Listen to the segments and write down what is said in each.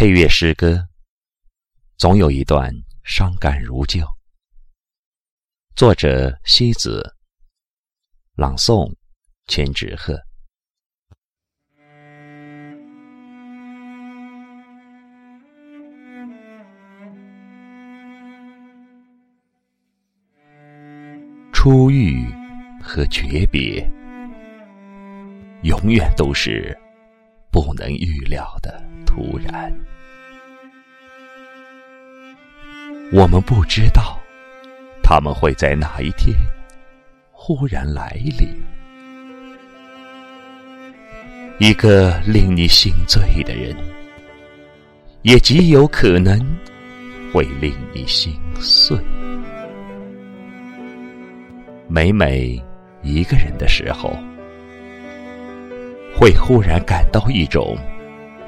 配乐诗歌，总有一段伤感如旧。作者：西子，朗诵：千纸鹤。初遇和诀别，永远都是不能预料的突然。我们不知道，他们会在哪一天忽然来临。一个令你心醉的人，也极有可能会令你心碎。每每一个人的时候，会忽然感到一种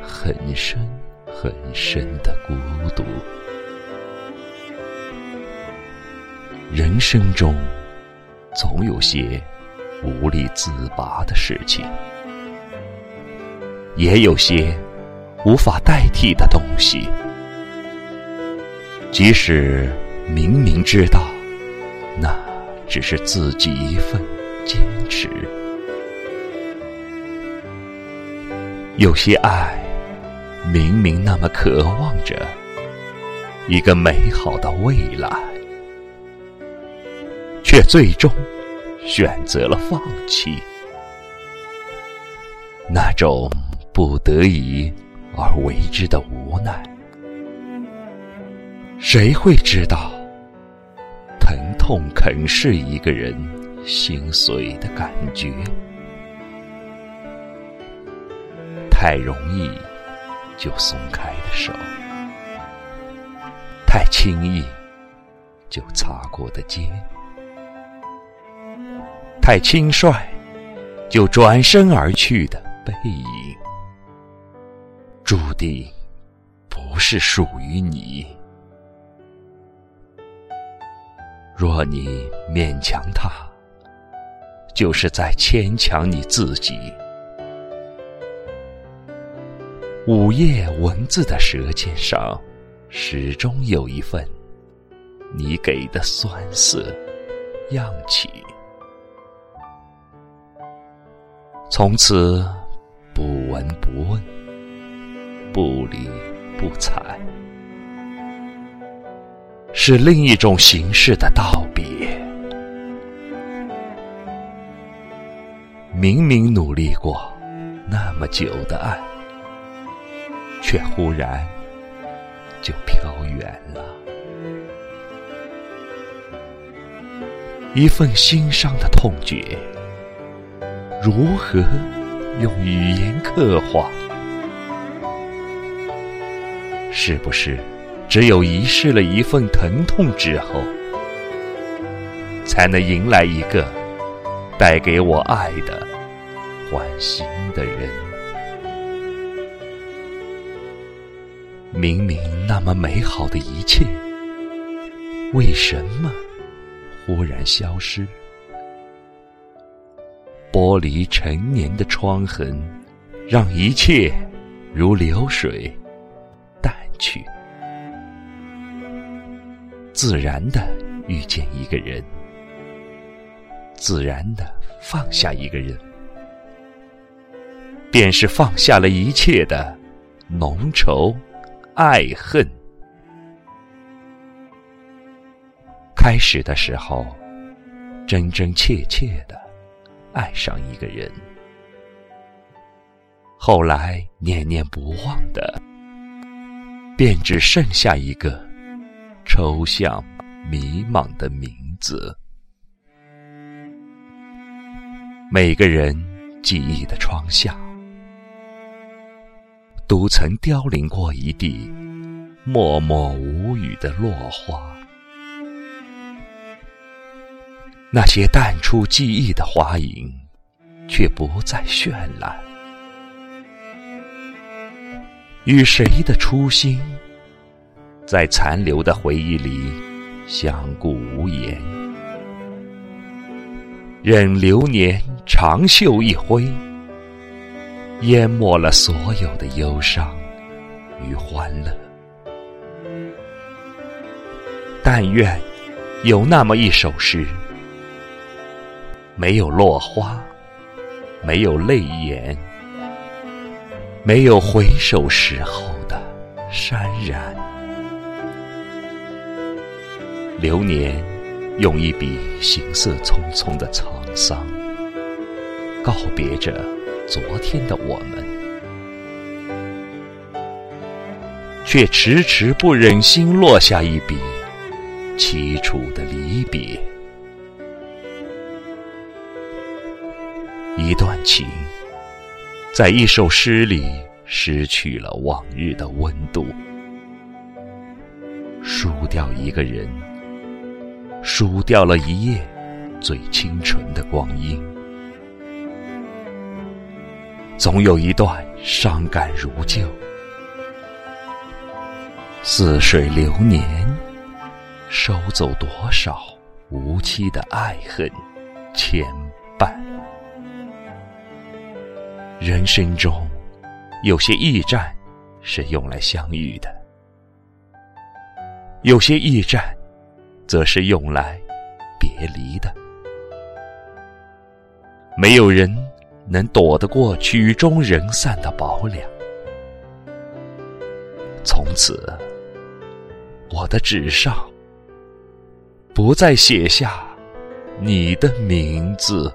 很深很深的孤独。人生中，总有些无力自拔的事情，也有些无法代替的东西。即使明明知道，那。只是自己一份坚持。有些爱，明明那么渴望着一个美好的未来，却最终选择了放弃。那种不得已而为之的无奈，谁会知道？疼痛啃噬一个人心碎的感觉，太容易就松开的手，太轻易就擦过的肩，太轻率就转身而去的背影，注定不是属于你。若你勉强他，就是在牵强你自己。午夜文字的舌尖上，始终有一份你给的酸涩漾起。从此不闻不问，不理不睬。是另一种形式的道别。明明努力过那么久的爱，却忽然就飘远了。一份心伤的痛觉，如何用语言刻画？是不是？只有遗失了一份疼痛之后，才能迎来一个带给我爱的欢心的人。明明那么美好的一切，为什么忽然消失？剥离陈年的疮痕，让一切如流水淡去。自然的遇见一个人，自然的放下一个人，便是放下了一切的浓稠爱恨。开始的时候，真真切切的爱上一个人，后来念念不忘的，便只剩下一个。抽象、迷茫的名字。每个人记忆的窗下，都曾凋零过一地默默无语的落花。那些淡出记忆的花影，却不再绚烂。与谁的初心？在残留的回忆里，相顾无言，任流年长袖一挥，淹没了所有的忧伤与欢乐。但愿有那么一首诗，没有落花，没有泪眼，没有回首时候的潸然。流年用一笔行色匆匆的沧桑，告别着昨天的我们。却迟迟不忍心落下一笔凄楚的离别。一段情，在一首诗里失去了往日的温度，输掉一个人，输掉了一夜最清纯的光阴。总有一段伤感如旧。似水流年，收走多少无期的爱恨牵绊？人生中，有些驿站是用来相遇的，有些驿站，则是用来别离的。没有人能躲得过曲终人散的薄凉，从此。我的纸上，不再写下你的名字。